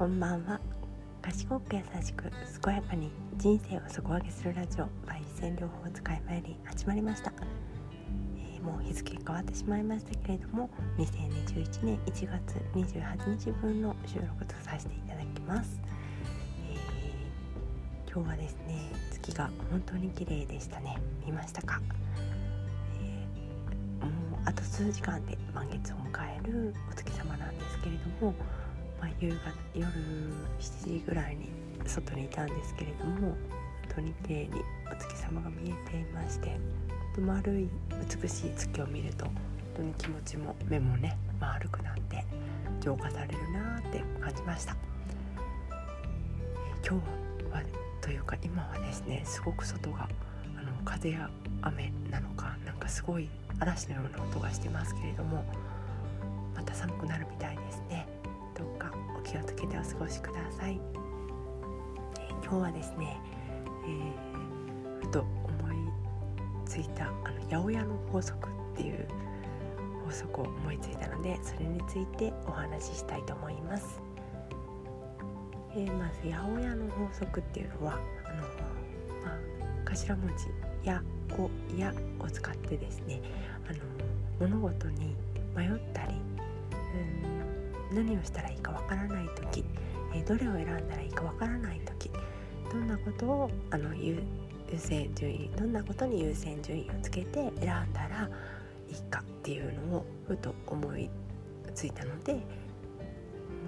こんばんは。賢く優しく健やかに人生を底上げするラジオ by 線療法使い参り始まりました、えー、もう日付変わってしまいましたけれども2021年1月28日分の収録とさせていただきます、えー、今日はですね月が本当に綺麗でしたね。見ましたか、えー、もうあと数時間で満月を迎えるお月様なんですけれどもまあ、夕方夜7時ぐらいに外にいたんですけれども本当に綺麗にお月様が見えていまして丸い美しい月を見ると本当に気持ちも目もね丸くなって浄化されるなって感じました、今日はというか今はですねすごく外があの風や雨なのかなんかすごい嵐のような音がしてますけれどもまた寒くなるみたいですね。気をつけてお過ごしください、えー、今日はですね、えー、ふと思いついたあの八百屋の法則っていう法則を思いついたのでそれについてお話ししたいと思います、えー、まず八百屋の法則っていうのはあの、まあ、頭文字「や」「こ」「や」を使ってですねあの物事に迷ったり、うん何をしたらいいかわからない時、えどれを選んだらいいかわからない時どんなことをあの優先順位どんなことに優先順位をつけて選んだらいいかっていうのをふと思いついたので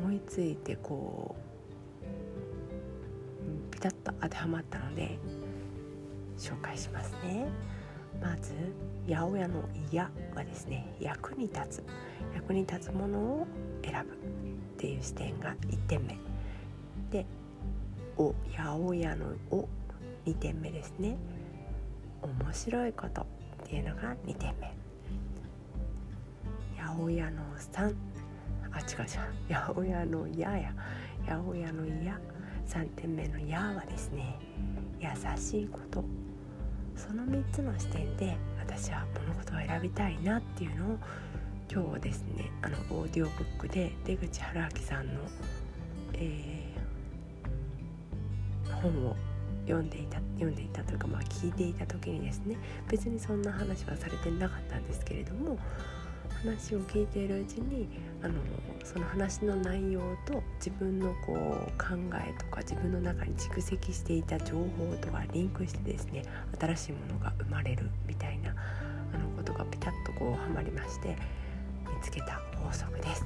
思いついてこうピタッと当てはまったので紹介しますね。まず八百屋の「や」はですね役に立つ役に立つものを選ぶっていう視点が1点目。で「お」八百屋の「お」2点目ですね。面白いことっていうのが2点目。八百屋の3あ違う違う。八百屋の「や」や。八百屋の「や」3点目の「や」はですね優しいこと。その3つの視点で私は物事を選びたいなっていうのを今日はですねあのオーディオブックで出口春明さんの、えー、本を読んでいた読んでいたというかまあ聞いていた時にですね別にそんな話はされてなかったんですけれども話を聞いているうちにあのその話の内容と自分のこう考えとか自分の中に蓄積していた情報とかリンクしてですね新しいものが生まれるみたいなあのことがピタッとこうはまりまして見つけた法則です。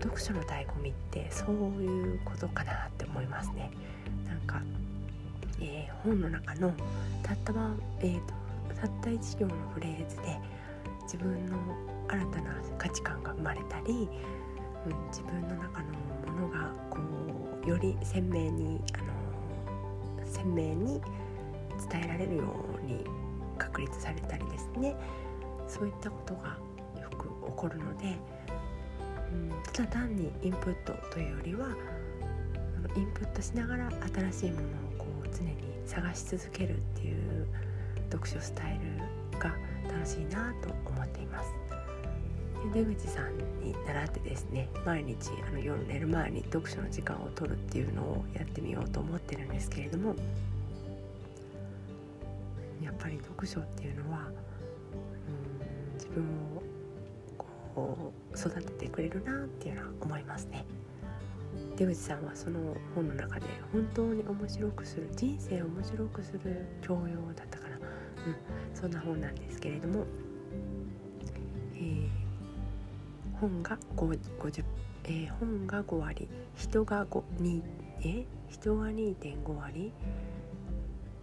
読書の醍醐味ってそういうことかなって思いますね。なんか、えー、本の中のたったま、えーと、たった一行のフレーズで自分の新たな価値観が生まれたり、うん、自分の中のものがこうより鮮明にあの鮮明に伝えられるように確立されたりですねそういったことがよく起こるので、うん、ただ単にインプットというよりはインプットしながら新しいものをこう常に探し続けるっていう読書スタイルが楽しいなと思っています。出口さんに習ってですね毎日あの夜寝る前に読書の時間を取るっていうのをやってみようと思ってるんですけれどもやっぱり読書っていうのはうん自分をこう育ててくれるなっていうのは思いますね。出口さんはその本の中で本当に面白くする人生を面白くする教養だったかな、うん、そんな本なんですけれども、本が50、えー、本が5割人が5 2え人が2.5割。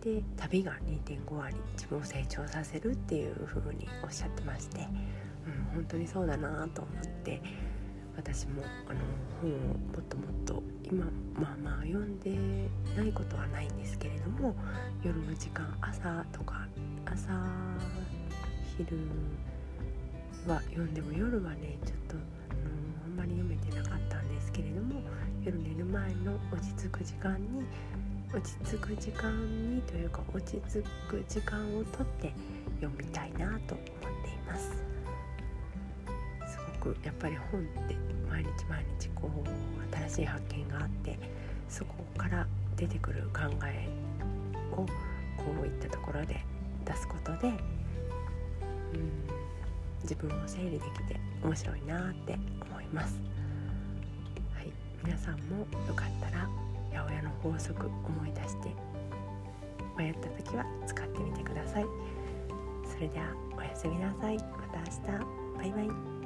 で旅が2.5割。自分を成長させるっていう風におっしゃってまして、うん、本当にそうだなと思って。私もあの本をもっともっと今まあまあ読んでないことはないんですけれども夜の時間朝とか朝昼は読んでも夜はねちょっと、あのあんまり読めてなかったんですけれども夜寝る前の落ち着く時間に落ち着く時間にというか落ち着く時間をとって読みたいなと思っています。すごくやっぱり本って毎日毎日こう新しい発見があってそこから出てくる考えをこういったところで出すことで、うん、自分を整理できて面白いなって思います。はい、皆さんもよかったら八百屋の法則思い出して迷った時は使ってみてください。それではおやすみなさい。また明日。バイバイ。